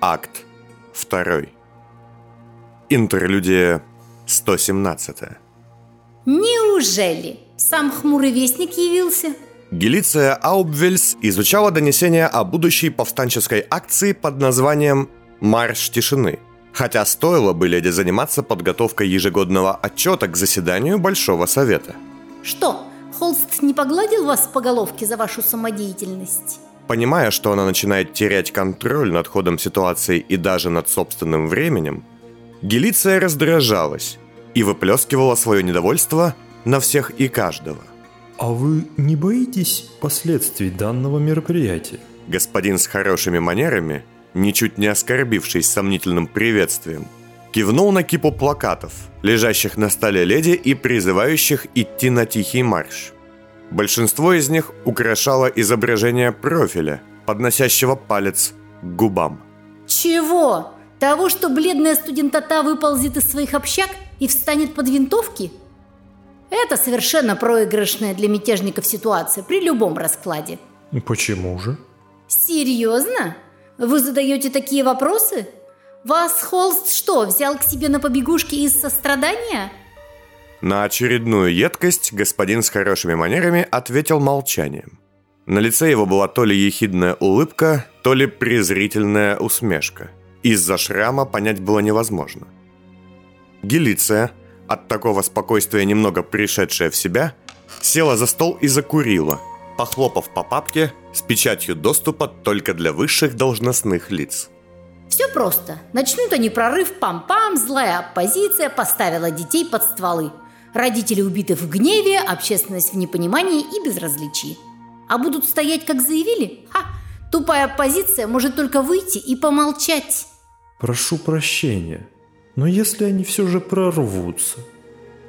Акт 2. Интерлюдия 117. Неужели? Сам хмурый вестник явился? Гелиция Аубвельс изучала донесения о будущей повстанческой акции под названием «Марш тишины», хотя стоило бы леди заниматься подготовкой ежегодного отчета к заседанию Большого Совета. Что, Холст не погладил вас по головке за вашу самодеятельность? Понимая, что она начинает терять контроль над ходом ситуации и даже над собственным временем, Гелиция раздражалась и выплескивала свое недовольство на всех и каждого. А вы не боитесь последствий данного мероприятия? Господин с хорошими манерами, ничуть не оскорбившись сомнительным приветствием, кивнул на кипу плакатов, лежащих на столе леди и призывающих идти на тихий марш. Большинство из них украшало изображение профиля, подносящего палец к губам. Чего? Того, что бледная студентота выползет из своих общак и встанет под винтовки? Это совершенно проигрышная для мятежников ситуация при любом раскладе. Почему же? Серьезно? Вы задаете такие вопросы? Вас Холст что, взял к себе на побегушки из сострадания? На очередную едкость господин с хорошими манерами ответил молчанием. На лице его была то ли ехидная улыбка, то ли презрительная усмешка. Из-за шрама понять было невозможно. Гелиция, от такого спокойствия немного пришедшая в себя, села за стол и закурила, похлопав по папке с печатью доступа только для высших должностных лиц. Все просто. Начнут они прорыв, пам-пам, злая оппозиция поставила детей под стволы – Родители убиты в гневе, общественность в непонимании и безразличии. А будут стоять, как заявили? Ха! Тупая оппозиция может только выйти и помолчать. Прошу прощения, но если они все же прорвутся,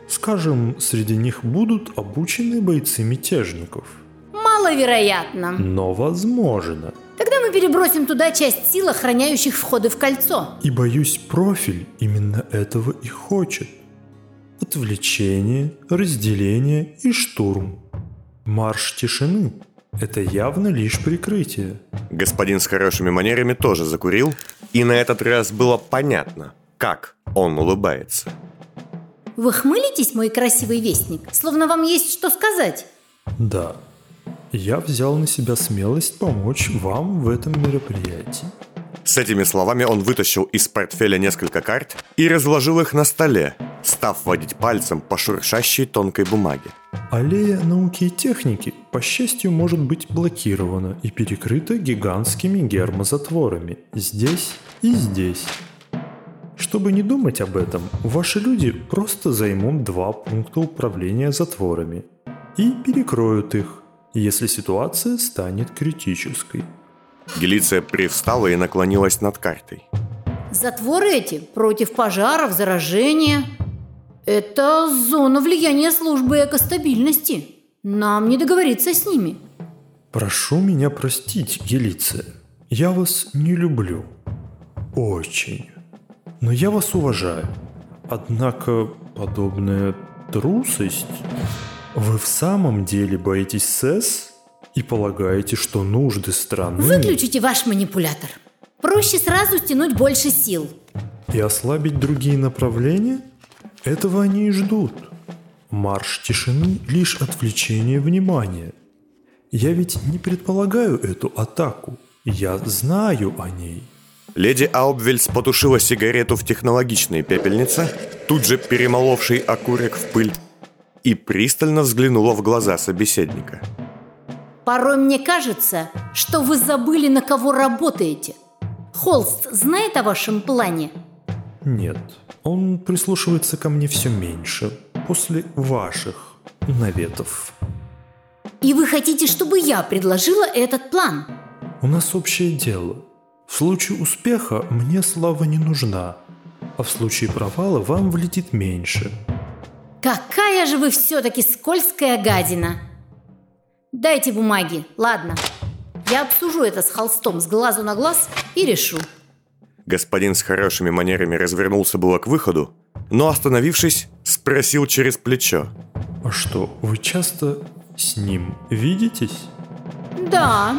скажем, среди них будут обучены бойцы мятежников. Маловероятно. Но возможно. Тогда мы перебросим туда часть сил, охраняющих входы в кольцо. И боюсь, профиль именно этого и хочет отвлечение, разделение и штурм. Марш тишины – это явно лишь прикрытие. Господин с хорошими манерами тоже закурил, и на этот раз было понятно, как он улыбается. Вы хмылитесь, мой красивый вестник, словно вам есть что сказать? Да, я взял на себя смелость помочь вам в этом мероприятии. С этими словами он вытащил из портфеля несколько карт и разложил их на столе, став водить пальцем по шуршащей тонкой бумаге. Аллея науки и техники, по счастью, может быть блокирована и перекрыта гигантскими гермозатворами здесь и здесь. Чтобы не думать об этом, ваши люди просто займут два пункта управления затворами и перекроют их, если ситуация станет критической. Гелиция привстала и наклонилась над картой. Затворы эти против пожаров, заражения. Это зона влияния службы экостабильности. Нам не договориться с ними. Прошу меня простить, Гелиция. Я вас не люблю. Очень. Но я вас уважаю. Однако подобная трусость... Вы в самом деле боитесь СЭС? И полагаете, что нужды страны... Выключите ваш манипулятор. Проще сразу стянуть больше сил. И ослабить другие направления? Этого они и ждут. Марш тишины – лишь отвлечение внимания. Я ведь не предполагаю эту атаку. Я знаю о ней. Леди Аубвельс потушила сигарету в технологичной пепельнице, тут же перемоловший окурок в пыль, и пристально взглянула в глаза собеседника – Порой мне кажется, что вы забыли, на кого работаете. Холст знает о вашем плане? Нет, он прислушивается ко мне все меньше после ваших наветов. И вы хотите, чтобы я предложила этот план? У нас общее дело. В случае успеха мне слава не нужна, а в случае провала вам влетит меньше. Какая же вы все-таки скользкая гадина! Дайте бумаги, ладно. Я обсужу это с холстом с глазу на глаз и решу. Господин с хорошими манерами развернулся было к выходу, но остановившись, спросил через плечо. А что, вы часто с ним видитесь? Да.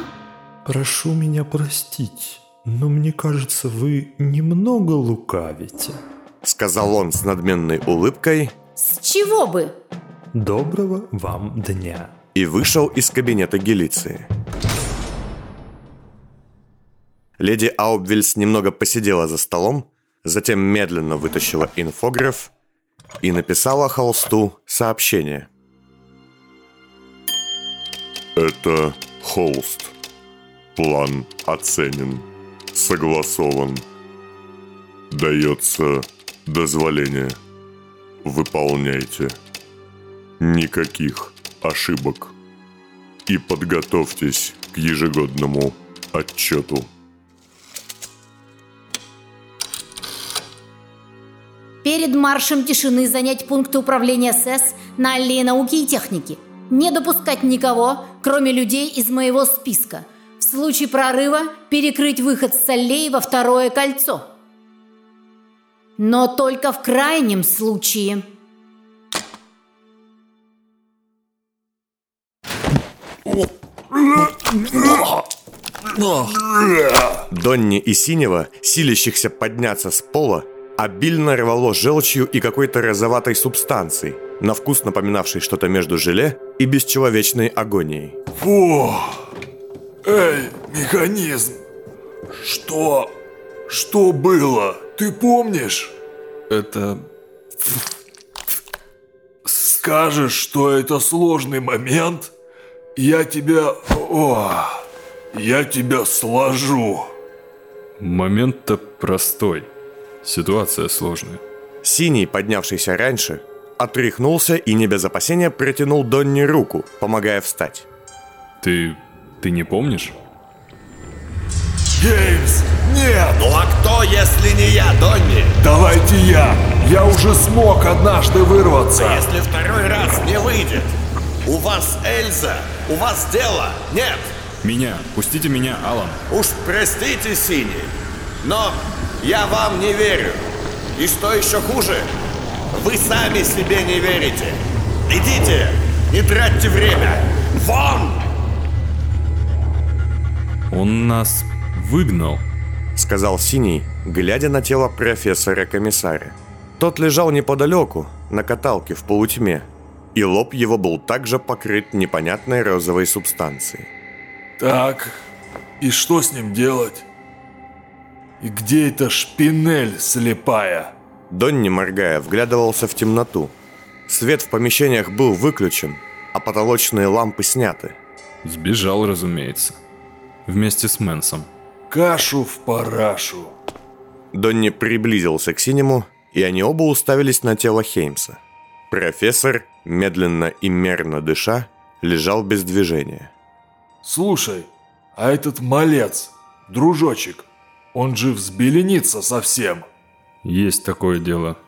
Прошу меня простить. но мне кажется, вы немного лукавите. Сказал он с надменной улыбкой С чего бы? Доброго вам дня. И вышел из кабинета Гелиции. Леди Аубвельс немного посидела за столом, затем медленно вытащила инфограф и написала холсту сообщение. Это холст. План оценен. Согласован. Дается дозволение. Выполняйте. Никаких ошибок. И подготовьтесь к ежегодному отчету. Перед маршем тишины занять пункты управления СЭС на аллее науки и техники. Не допускать никого, кроме людей из моего списка. В случае прорыва перекрыть выход с аллеи во второе кольцо. Но только в крайнем случае. Донни и Синего, силящихся подняться с пола, обильно рвало желчью и какой-то розоватой субстанцией, на вкус напоминавшей что-то между желе и бесчеловечной агонией. Фу! Эй, механизм! Что? Что было? Ты помнишь? Это... Скажешь, что это сложный момент? Я тебя... О, я тебя сложу. Момент-то простой. Ситуация сложная. Синий, поднявшийся раньше, отряхнулся и не без опасения протянул Донни руку, помогая встать. Ты... ты не помнишь? Геймс! Нет! Ну а кто, если не я, Донни? Давайте я! Я уже смог однажды вырваться! Если второй раз не выйдет, у вас Эльза, у вас дело, нет? Меня! Пустите меня, Алан! Уж простите, Синий, но я вам не верю. И что еще хуже, вы сами себе не верите. Идите, не тратьте время. Вон! Он нас выгнал. Сказал Синий, глядя на тело профессора-комиссара. Тот лежал неподалеку, на каталке в полутьме, и лоб его был также покрыт непонятной розовой субстанцией. Так, и что с ним делать? И где эта шпинель слепая? Донни, моргая, вглядывался в темноту. Свет в помещениях был выключен, а потолочные лампы сняты. Сбежал, разумеется. Вместе с Мэнсом. Кашу в парашу. Донни приблизился к синему, и они оба уставились на тело Хеймса. Профессор, медленно и мерно дыша, лежал без движения. Слушай, а этот малец, дружочек, он же взбеленится совсем. Есть такое дело.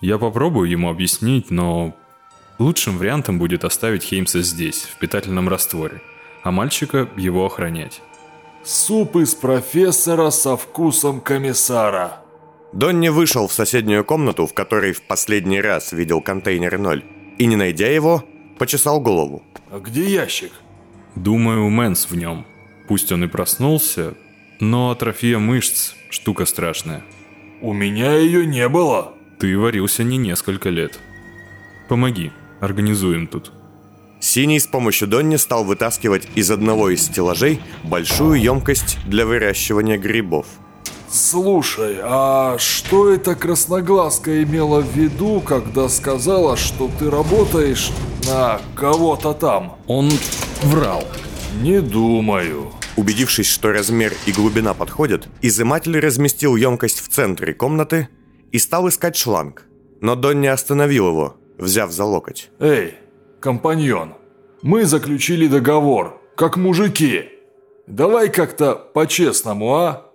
Я попробую ему объяснить, но лучшим вариантом будет оставить Хеймса здесь, в питательном растворе, а мальчика его охранять. Суп из профессора со вкусом комиссара. Донни вышел в соседнюю комнату, в которой в последний раз видел контейнер 0, и, не найдя его, почесал голову. А где ящик? Думаю, Мэнс в нем. Пусть он и проснулся, но атрофия мышц – штука страшная. У меня ее не было. Ты варился не несколько лет. Помоги, организуем тут. Синий с помощью Донни стал вытаскивать из одного из стеллажей большую емкость для выращивания грибов. Слушай, а что эта красноглазка имела в виду, когда сказала, что ты работаешь на кого-то там? Он врал. Не думаю. Убедившись, что размер и глубина подходят, изыматель разместил емкость в центре комнаты и стал искать шланг. Но Донни остановил его, взяв за локоть. Эй, компаньон, мы заключили договор, как мужики. Давай как-то по-честному, а?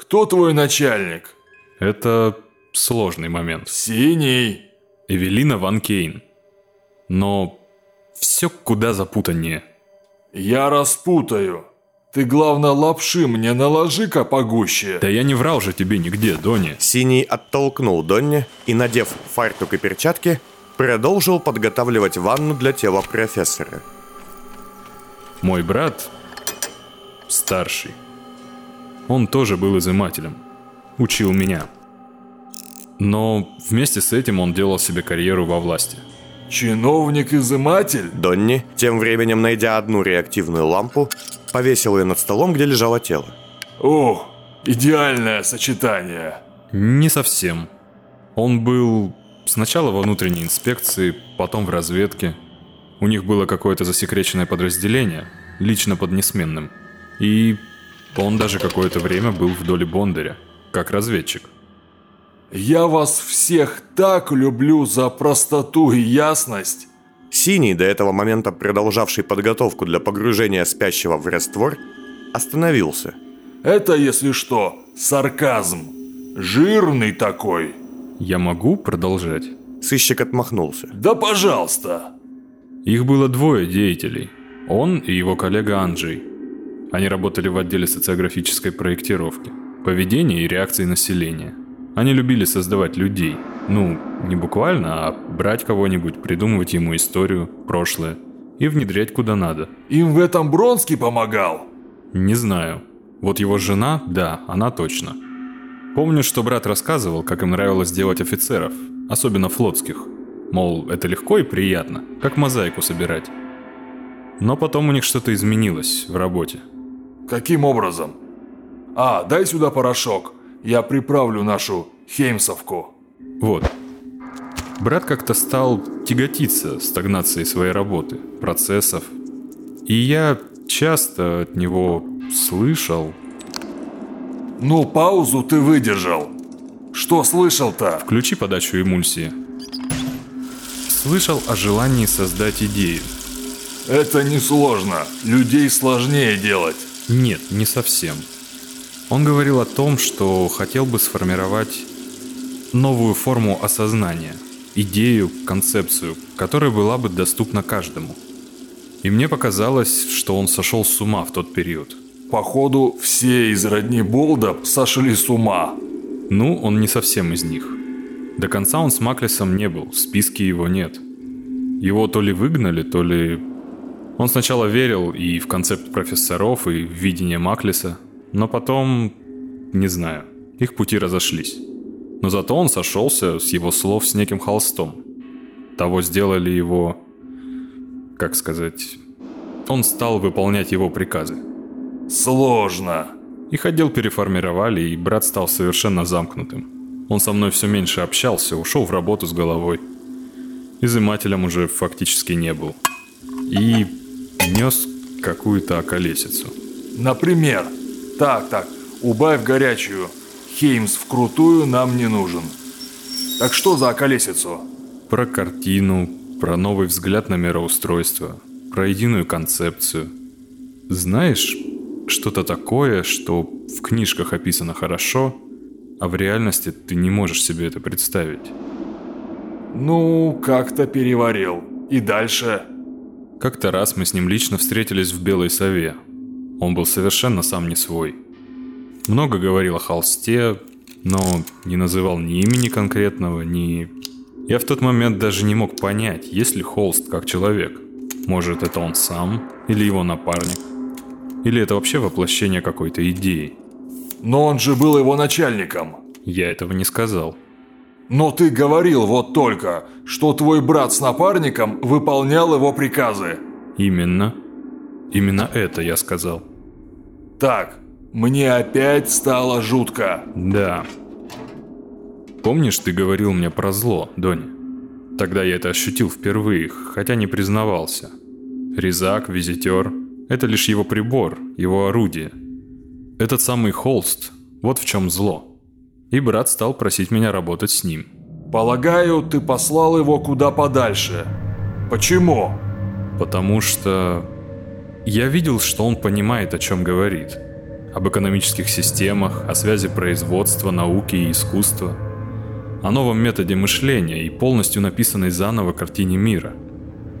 Кто твой начальник? Это сложный момент. Синий. Эвелина Ван Кейн. Но все куда запутаннее. Я распутаю. Ты, главное, лапши мне наложи-ка погуще. Да я не врал же тебе нигде, Донни. Синий оттолкнул Донни и, надев фартук и перчатки, продолжил подготавливать ванну для тела профессора. Мой брат старший. Он тоже был изымателем. Учил меня. Но вместе с этим он делал себе карьеру во власти. Чиновник-изыматель? Донни, тем временем найдя одну реактивную лампу, повесил ее над столом, где лежало тело. О, идеальное сочетание. Не совсем. Он был сначала во внутренней инспекции, потом в разведке. У них было какое-то засекреченное подразделение, лично под несменным. И он даже какое-то время был в доле Бондаря, как разведчик. Я вас всех так люблю за простоту и ясность. Синий, до этого момента продолжавший подготовку для погружения спящего в раствор, остановился. Это, если что, сарказм. Жирный такой. Я могу продолжать? Сыщик отмахнулся. Да пожалуйста. Их было двое деятелей. Он и его коллега Анджей. Они работали в отделе социографической проектировки, поведения и реакции населения. Они любили создавать людей. Ну, не буквально, а брать кого-нибудь, придумывать ему историю, прошлое и внедрять куда надо. Им в этом Бронский помогал? Не знаю. Вот его жена, да, она точно. Помню, что брат рассказывал, как им нравилось делать офицеров, особенно флотских. Мол, это легко и приятно, как мозаику собирать. Но потом у них что-то изменилось в работе. Каким образом? А, дай сюда порошок. Я приправлю нашу Хеймсовку. Вот. Брат как-то стал тяготиться стагнацией своей работы, процессов. И я часто от него слышал... Ну, паузу ты выдержал. Что слышал-то? Включи подачу эмульсии. Слышал о желании создать идею. Это несложно. Людей сложнее делать. Нет, не совсем. Он говорил о том, что хотел бы сформировать новую форму осознания, идею, концепцию, которая была бы доступна каждому. И мне показалось, что он сошел с ума в тот период. Походу, все из родни Болда сошли с ума. Ну, он не совсем из них. До конца он с Маклисом не был, в списке его нет. Его то ли выгнали, то ли... Он сначала верил и в концепт профессоров, и в видение Маклиса – но потом, не знаю, их пути разошлись. Но зато он сошелся с его слов с неким холстом. Того сделали его, как сказать, он стал выполнять его приказы. Сложно. Их отдел переформировали, и брат стал совершенно замкнутым. Он со мной все меньше общался, ушел в работу с головой. Изымателем уже фактически не был. И нес какую-то околесицу. Например? Так, так, убавь горячую. Хеймс вкрутую нам не нужен. Так что за околесицу? Про картину, про новый взгляд на мироустройство, про единую концепцию. Знаешь, что-то такое, что в книжках описано хорошо, а в реальности ты не можешь себе это представить. Ну, как-то переварил. И дальше? Как-то раз мы с ним лично встретились в Белой Сове, он был совершенно сам не свой. Много говорил о холсте, но не называл ни имени конкретного, ни... Я в тот момент даже не мог понять, есть ли холст как человек. Может, это он сам, или его напарник, или это вообще воплощение какой-то идеи. Но он же был его начальником. Я этого не сказал. Но ты говорил вот только, что твой брат с напарником выполнял его приказы. Именно. Именно это я сказал. Так, мне опять стало жутко. Да. Помнишь, ты говорил мне про зло, Донь? Тогда я это ощутил впервые, хотя не признавался. Резак, визитер – это лишь его прибор, его орудие. Этот самый холст – вот в чем зло. И брат стал просить меня работать с ним. Полагаю, ты послал его куда подальше. Почему? Потому что я видел, что он понимает, о чем говорит. Об экономических системах, о связи производства, науки и искусства. О новом методе мышления и полностью написанной заново картине мира.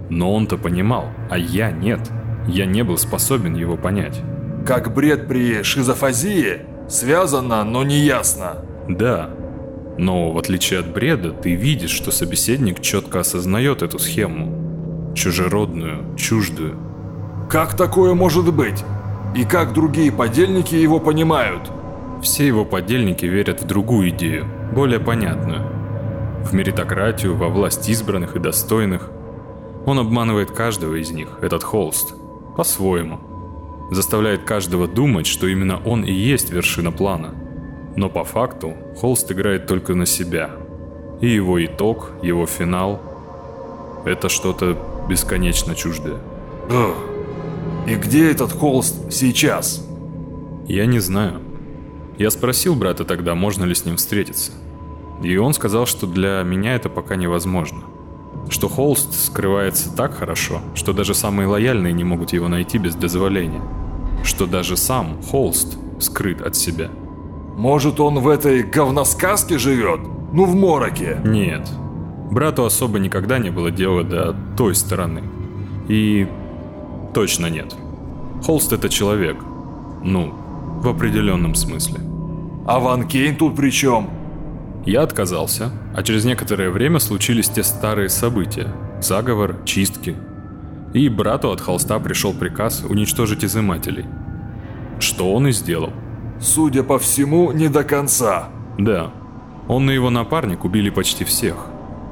Но он-то понимал, а я нет. Я не был способен его понять. Как бред при шизофазии? Связано, но не ясно. Да. Но в отличие от бреда, ты видишь, что собеседник четко осознает эту схему. Чужеродную, чуждую. Как такое может быть? И как другие подельники его понимают? все его подельники верят в другую идею, более понятную. В меритократию, во власть избранных и достойных. Он обманывает каждого из них, этот холст, по-своему. Заставляет каждого думать, что именно он и есть вершина плана. Но по факту холст играет только на себя. И его итог, его финал – это что-то бесконечно чуждое. И где этот холст сейчас? Я не знаю. Я спросил брата тогда, можно ли с ним встретиться. И он сказал, что для меня это пока невозможно. Что холст скрывается так хорошо, что даже самые лояльные не могут его найти без дозволения. Что даже сам холст скрыт от себя. Может, он в этой говносказке живет? Ну, в мороке. Нет. Брату особо никогда не было дела до той стороны. И точно нет. Холст это человек. Ну, в определенном смысле. А Ван Кейн тут при чем? Я отказался, а через некоторое время случились те старые события. Заговор, чистки. И брату от холста пришел приказ уничтожить изымателей. Что он и сделал. Судя по всему, не до конца. Да. Он и его напарник убили почти всех.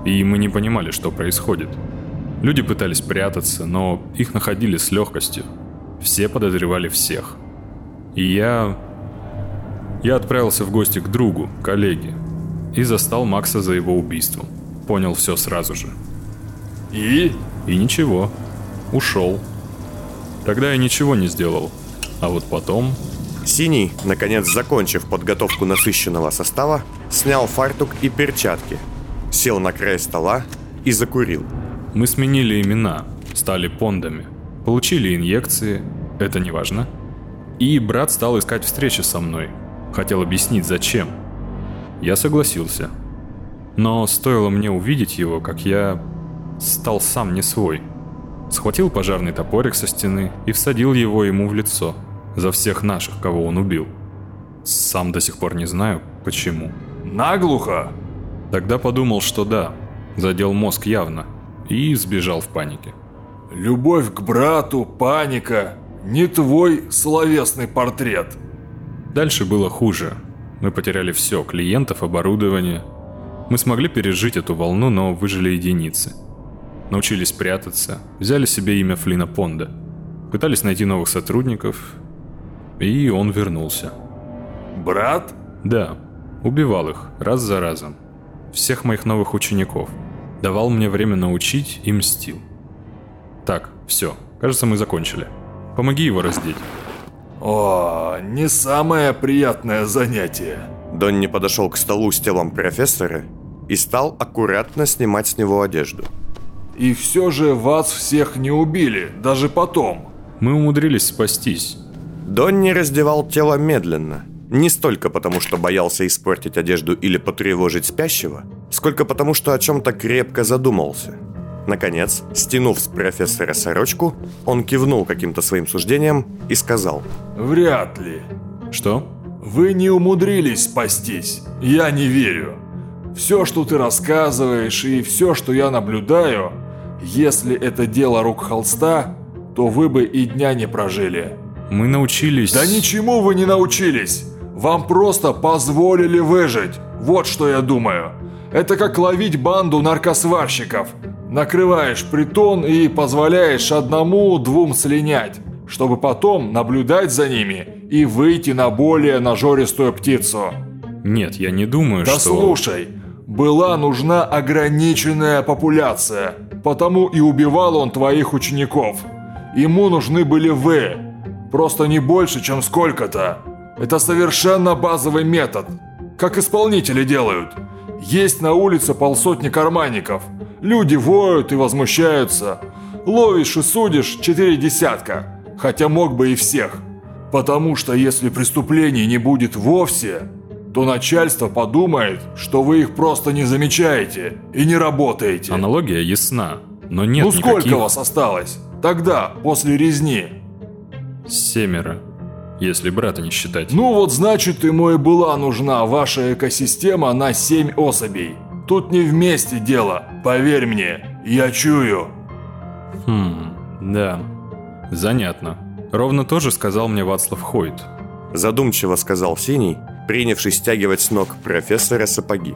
И мы не понимали, что происходит. Люди пытались прятаться, но их находили с легкостью. Все подозревали всех. И я... Я отправился в гости к другу, коллеге, и застал Макса за его убийством. Понял все сразу же. И? И ничего. Ушел. Тогда я ничего не сделал. А вот потом... Синий, наконец закончив подготовку насыщенного состава, снял фартук и перчатки, сел на край стола и закурил. Мы сменили имена, стали пондами, получили инъекции, это не важно. И брат стал искать встречи со мной, хотел объяснить зачем. Я согласился. Но стоило мне увидеть его, как я стал сам не свой. Схватил пожарный топорик со стены и всадил его ему в лицо. За всех наших, кого он убил. Сам до сих пор не знаю, почему. Наглухо? Тогда подумал, что да, задел мозг явно, и сбежал в панике. Любовь к брату, паника. Не твой словесный портрет. Дальше было хуже. Мы потеряли все, клиентов, оборудование. Мы смогли пережить эту волну, но выжили единицы. Научились прятаться, взяли себе имя Флина Понда. Пытались найти новых сотрудников, и он вернулся. Брат? Да, убивал их раз за разом. Всех моих новых учеников. Давал мне время научить и мстил. Так, все, кажется, мы закончили. Помоги его раздеть. О, не самое приятное занятие. Донни подошел к столу с телом профессора и стал аккуратно снимать с него одежду. И все же вас всех не убили, даже потом. Мы умудрились спастись. Донни раздевал тело медленно. Не столько потому, что боялся испортить одежду или потревожить спящего, сколько потому, что о чем-то крепко задумался. Наконец, стянув с профессора сорочку, он кивнул каким-то своим суждением и сказал Вряд ли. Что? Вы не умудрились спастись. Я не верю. Все, что ты рассказываешь и все, что я наблюдаю, если это дело рук холста, то вы бы и дня не прожили. Мы научились... Да ничему вы не научились. Вам просто позволили выжить. Вот что я думаю. Это как ловить банду наркосварщиков. Накрываешь притон и позволяешь одному-двум слинять, чтобы потом наблюдать за ними и выйти на более нажористую птицу. Нет, я не думаю, Да что... слушай, была нужна ограниченная популяция, потому и убивал он твоих учеников. Ему нужны были вы, просто не больше, чем сколько-то. Это совершенно базовый метод, как исполнители делают. Есть на улице полсотни карманников. Люди воют и возмущаются. Ловишь и судишь четыре десятка, хотя мог бы и всех. Потому что если преступлений не будет вовсе, то начальство подумает, что вы их просто не замечаете и не работаете. Аналогия ясна, но нет ну сколько никаких... вас осталось? Тогда, после резни. Семеро, если брата не считать. Ну вот значит ему и была нужна ваша экосистема на 7 особей. Тут не вместе дело, поверь мне, я чую. Хм, да. Занятно. Ровно то же сказал мне Вацлав Хойт. Задумчиво сказал Синий принявшись стягивать с ног профессора сапоги.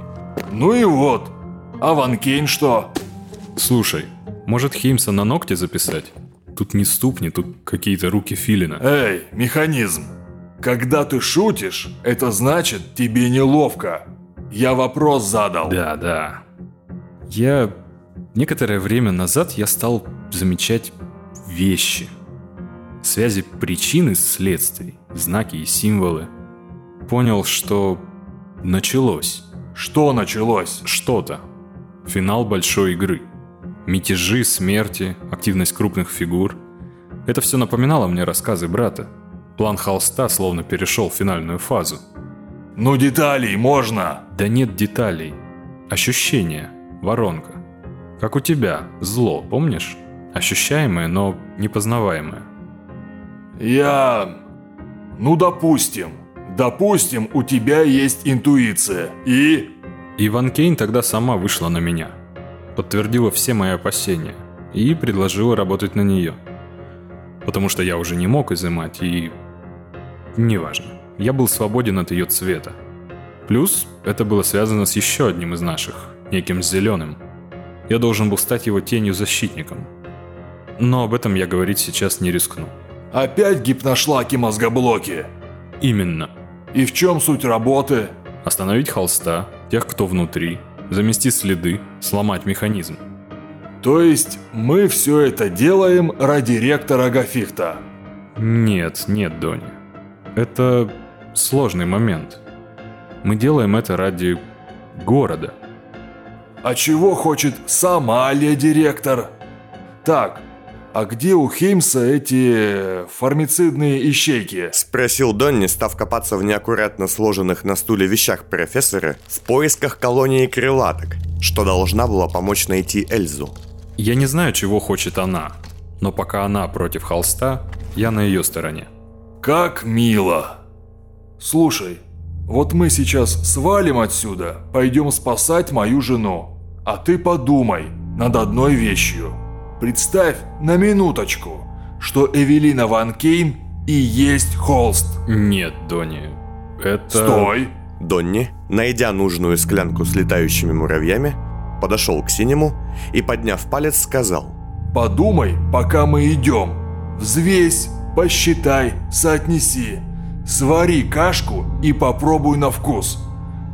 Ну и вот. А Ван Кейн что? Слушай, может Хеймса на ногти записать? Тут не ступни, тут какие-то руки филина. Эй, механизм. Когда ты шутишь, это значит тебе неловко. Я вопрос задал. Да, да. Я... Некоторое время назад я стал замечать вещи. Связи причин и следствий, знаки и символы. Понял, что началось. Что началось? Что-то. Финал большой игры. Мятежи, смерти, активность крупных фигур. Это все напоминало мне рассказы брата. План холста словно перешел в финальную фазу. Ну деталей можно. Да нет деталей. Ощущения. Воронка. Как у тебя. Зло, помнишь? Ощущаемое, но непознаваемое. Я... Ну допустим. Допустим, у тебя есть интуиция. И... Иван Кейн тогда сама вышла на меня. Подтвердила все мои опасения. И предложила работать на нее. Потому что я уже не мог изымать и... Неважно. Я был свободен от ее цвета. Плюс это было связано с еще одним из наших, неким зеленым. Я должен был стать его тенью-защитником. Но об этом я говорить сейчас не рискну. Опять гипношлаки-мозгоблоки. Именно. И в чем суть работы? Остановить холста, тех, кто внутри, замести следы, сломать механизм. То есть мы все это делаем ради ректора Гафихта? Нет, нет, Дони. Это сложный момент. Мы делаем это ради города. А чего хочет сама леди-ректор? Так, а где у Хеймса эти формицидные ищейки? Спросил Донни, став копаться в неаккуратно сложенных на стуле вещах профессора в поисках колонии крылаток, что должна была помочь найти Эльзу. Я не знаю, чего хочет она, но пока она против холста, я на ее стороне. Как мило. Слушай, вот мы сейчас свалим отсюда, пойдем спасать мою жену. А ты подумай над одной вещью. Представь на минуточку, что Эвелина Ван Кейн и есть Холст. Нет, Донни, это... Стой! Донни, найдя нужную склянку с летающими муравьями, подошел к синему и, подняв палец, сказал Подумай, пока мы идем. Взвесь, посчитай, соотнеси. Свари кашку и попробуй на вкус.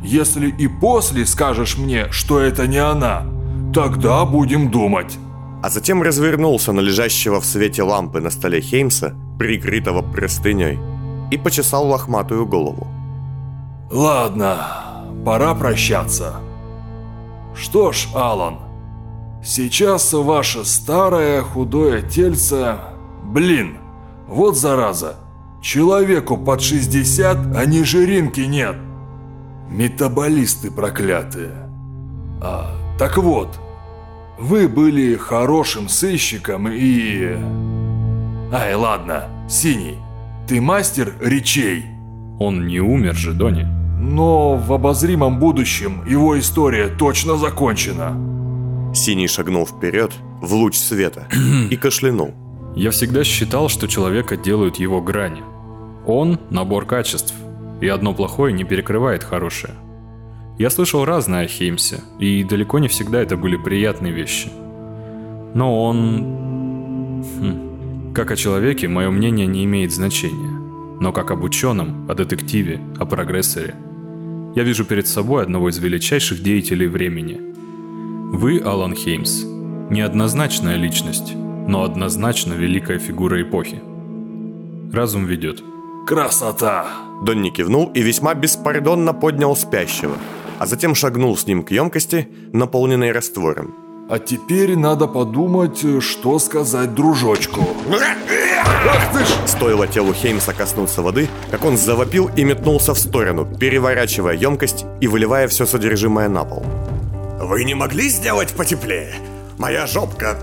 Если и после скажешь мне, что это не она, тогда будем думать. А затем развернулся на лежащего в свете лампы на столе Хеймса, прикрытого простыней, и почесал лохматую голову. Ладно, пора прощаться. Что ж, Алан, сейчас ваше старое худое тельце... Блин, вот зараза. Человеку под 60, а ни жиринки нет. Метаболисты проклятые. А, так вот, вы были хорошим сыщиком и... Ай, ладно, Синий, ты мастер речей. Он не умер же, Донни. Но в обозримом будущем его история точно закончена. Синий шагнул вперед, в луч света, и кашлянул. Я всегда считал, что человека делают его грани. Он – набор качеств, и одно плохое не перекрывает хорошее. Я слышал разное о Хеймсе, и далеко не всегда это были приятные вещи. Но он... Хм. Как о человеке, мое мнение не имеет значения. Но как об ученом, о детективе, о прогрессоре, я вижу перед собой одного из величайших деятелей времени. Вы, Алан Хеймс, неоднозначная личность, но однозначно великая фигура эпохи. Разум ведет. Красота! Донни кивнул и весьма беспардонно поднял спящего, а затем шагнул с ним к емкости, наполненной раствором. А теперь надо подумать, что сказать дружочку. Ах ты ж! Стоило телу Хеймса коснуться воды, как он завопил и метнулся в сторону, переворачивая емкость и выливая все содержимое на пол. Вы не могли сделать потеплее? Моя жопка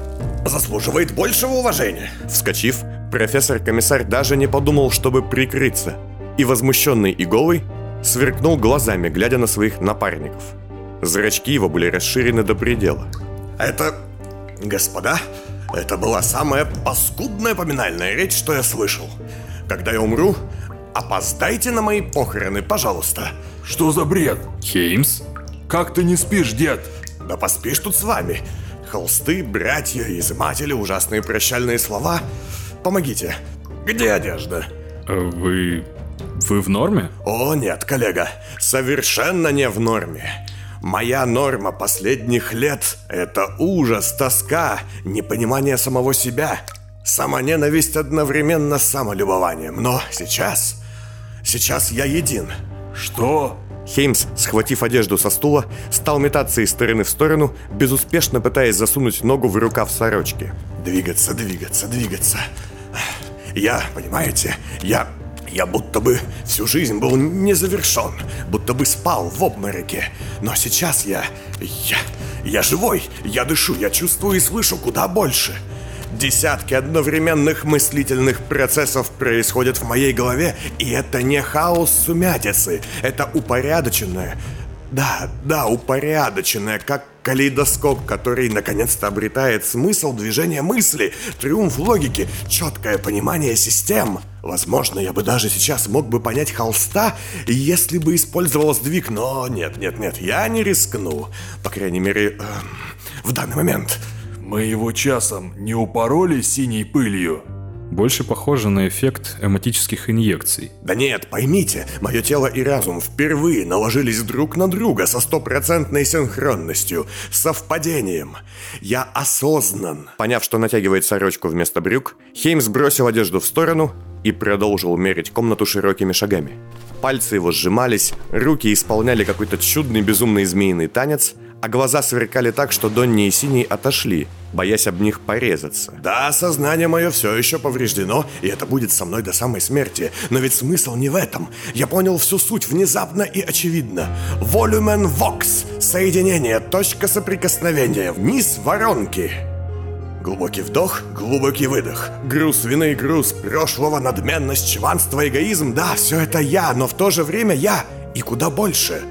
заслуживает большего уважения. Вскочив, профессор-комиссар даже не подумал, чтобы прикрыться, и возмущенный и голый сверкнул глазами, глядя на своих напарников. Зрачки его были расширены до предела. Это, господа, это была самая паскудная поминальная речь, что я слышал. Когда я умру, опоздайте на мои похороны, пожалуйста. Что за бред? Хеймс? Как ты не спишь, дед? Да поспишь тут с вами. Холсты, братья, изыматели, ужасные прощальные слова. Помогите. Где одежда? Вы... Вы в норме? О, нет, коллега, совершенно не в норме. Моя норма последних лет – это ужас, тоска, непонимание самого себя, самоненависть одновременно с самолюбованием. Но сейчас, сейчас я един. Что? Хеймс, схватив одежду со стула, стал метаться из стороны в сторону, безуспешно пытаясь засунуть ногу в рукав сорочки. Двигаться, двигаться, двигаться. Я, понимаете, я... Я будто бы всю жизнь был не завершен, будто бы спал в обмороке. Но сейчас я... Я... Я живой, я дышу, я чувствую и слышу куда больше. Десятки одновременных мыслительных процессов происходят в моей голове, и это не хаос сумятицы, это упорядоченное, да, да, упорядоченное, как калейдоскоп, который наконец-то обретает смысл движения мысли, триумф логики, четкое понимание систем. Возможно, я бы даже сейчас мог бы понять холста, если бы использовал сдвиг, но нет, нет, нет, я не рискну. По крайней мере, эм, в данный момент. Мы его часом не упороли синей пылью? Больше похоже на эффект эматических инъекций. Да нет, поймите, мое тело и разум впервые наложились друг на друга со стопроцентной синхронностью, совпадением. Я осознан. Поняв, что натягивает сорочку вместо брюк, Хеймс бросил одежду в сторону и продолжил мерить комнату широкими шагами. Пальцы его сжимались, руки исполняли какой-то чудный безумный змеиный танец, а глаза сверкали так, что Донни и Синий отошли, боясь об них порезаться. Да, сознание мое все еще повреждено, и это будет со мной до самой смерти. Но ведь смысл не в этом. Я понял всю суть внезапно и очевидно. Volumen Vox. Соединение, точка соприкосновения. Вниз воронки. Глубокий вдох, глубокий выдох. Груз вины, груз прошлого, надменность, чванство, эгоизм. Да, все это я, но в то же время я и куда больше.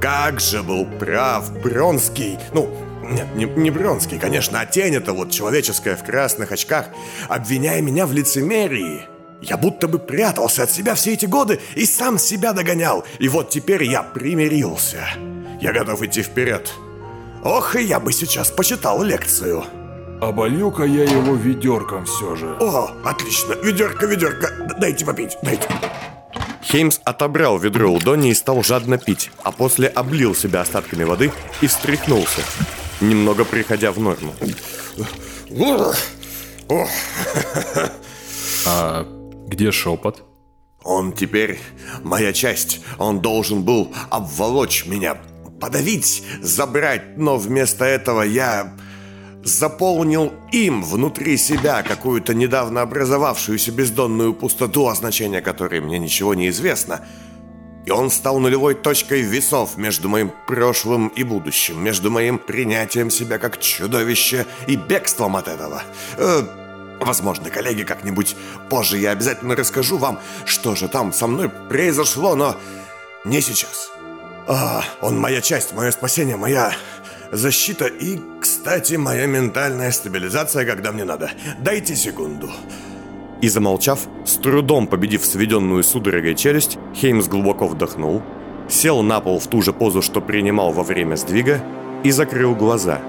Как же был прав Бронский. Ну, нет, не, не Бронский, конечно, а тень это вот человеческая в красных очках, обвиняя меня в лицемерии. Я будто бы прятался от себя все эти годы и сам себя догонял. И вот теперь я примирился. Я готов идти вперед. Ох, и я бы сейчас почитал лекцию. Оболью-ка я его ведерком все же. О, отлично. Ведерко, ведерко. Дайте попить, дайте. Хеймс отобрал ведро у Донни и стал жадно пить, а после облил себя остатками воды и встряхнулся, немного приходя в норму. А где шепот? Он теперь моя часть. Он должен был обволочь меня, подавить, забрать, но вместо этого я заполнил им внутри себя какую-то недавно образовавшуюся бездонную пустоту, о значении которой мне ничего не известно. И он стал нулевой точкой весов между моим прошлым и будущим, между моим принятием себя как чудовище и бегством от этого. Э, возможно, коллеги, как-нибудь позже я обязательно расскажу вам, что же там со мной произошло, но не сейчас. А, он моя часть, мое спасение, моя защита и, кстати, моя ментальная стабилизация, когда мне надо. Дайте секунду. И замолчав, с трудом победив сведенную судорогой челюсть, Хеймс глубоко вдохнул, сел на пол в ту же позу, что принимал во время сдвига, и закрыл глаза.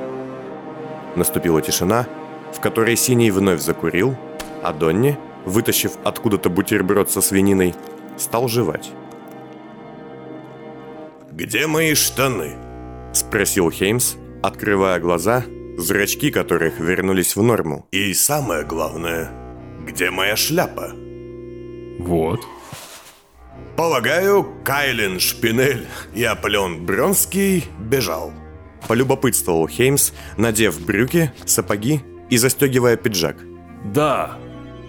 Наступила тишина, в которой Синий вновь закурил, а Донни, вытащив откуда-то бутерброд со свининой, стал жевать. Где мои штаны? Спросил Хеймс, открывая глаза, зрачки которых вернулись в норму. И самое главное, где моя шляпа? Вот. Полагаю, Кайлин Шпинель и Аполеон Бронский бежал. Полюбопытствовал Хеймс, надев брюки, сапоги и застегивая пиджак. Да,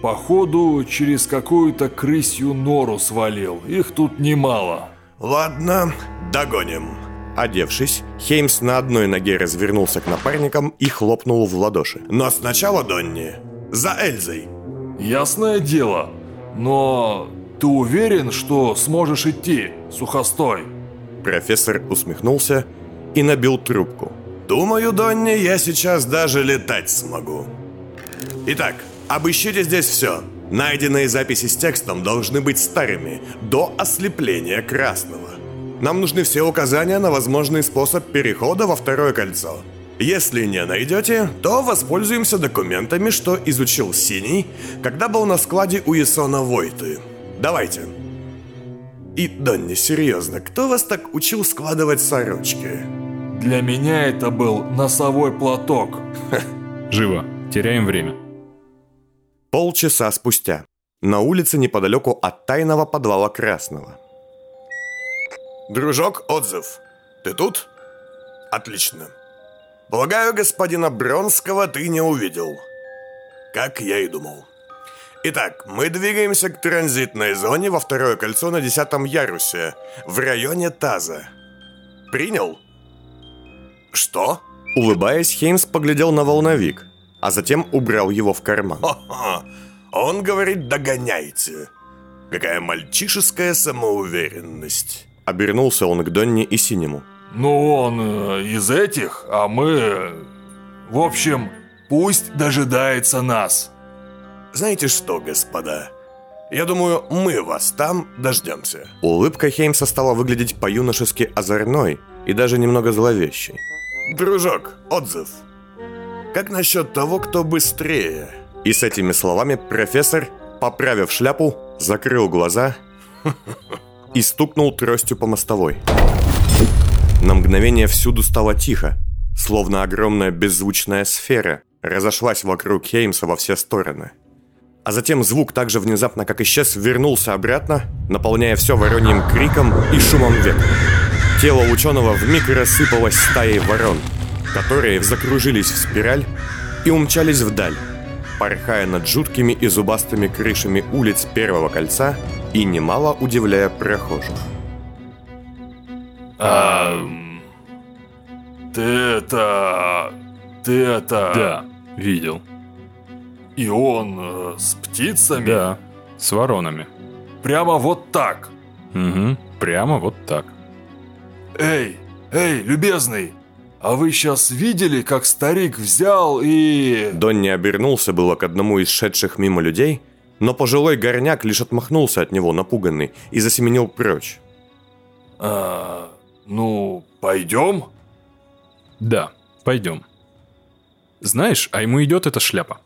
походу через какую-то крысью нору свалил. Их тут немало. Ладно, догоним. Одевшись, Хеймс на одной ноге развернулся к напарникам и хлопнул в ладоши. Но сначала, Донни, за Эльзой. Ясное дело. Но ты уверен, что сможешь идти, сухостой? Профессор усмехнулся и набил трубку. Думаю, Донни, я сейчас даже летать смогу. Итак, обыщите здесь все. Найденные записи с текстом должны быть старыми, до ослепления красного. Нам нужны все указания на возможный способ перехода во второе кольцо. Если не найдете, то воспользуемся документами, что изучил Синий, когда был на складе у Исона Войты. Давайте. И, Донни, серьезно, кто вас так учил складывать сорочки? Для меня это был носовой платок. Живо, теряем время. Полчаса спустя. На улице неподалеку от тайного подвала Красного. Дружок, отзыв. Ты тут? Отлично. Полагаю, господина Бронского ты не увидел. Как я и думал. Итак, мы двигаемся к транзитной зоне во второе кольцо на десятом ярусе, в районе Таза. Принял? Что? Улыбаясь, Хеймс поглядел на волновик, а затем убрал его в карман. Ха-ха, он говорит «догоняйте». Какая мальчишеская самоуверенность. Обернулся он к Донне и Синему. Ну, он э, из этих, а мы... В общем, пусть дожидается нас. Знаете что, господа? Я думаю, мы вас там дождемся. Улыбка Хеймса стала выглядеть по-юношески озорной и даже немного зловещей. Дружок, отзыв. Как насчет того, кто быстрее? И с этими словами профессор, поправив шляпу, закрыл глаза и стукнул тростью по мостовой. На мгновение всюду стало тихо, словно огромная беззвучная сфера разошлась вокруг Хеймса во все стороны. А затем звук так же внезапно, как исчез, вернулся обратно, наполняя все вороньим криком и шумом ветра. Тело ученого вмиг рассыпалось стаей ворон, которые закружились в спираль и умчались вдаль, порхая над жуткими и зубастыми крышами улиц Первого кольца и немало удивляя прохожих. А, ты это... Ты это... Да, видел. И он э, с птицами? Да, с воронами. Прямо вот так? Угу, прямо вот так. Эй, эй, любезный, а вы сейчас видели, как старик взял и... Донни обернулся было к одному из шедших мимо людей, но пожилой горняк лишь отмахнулся от него, напуганный, и засеменил прочь. А, ну, пойдем? Да, пойдем. Знаешь, а ему идет эта шляпа.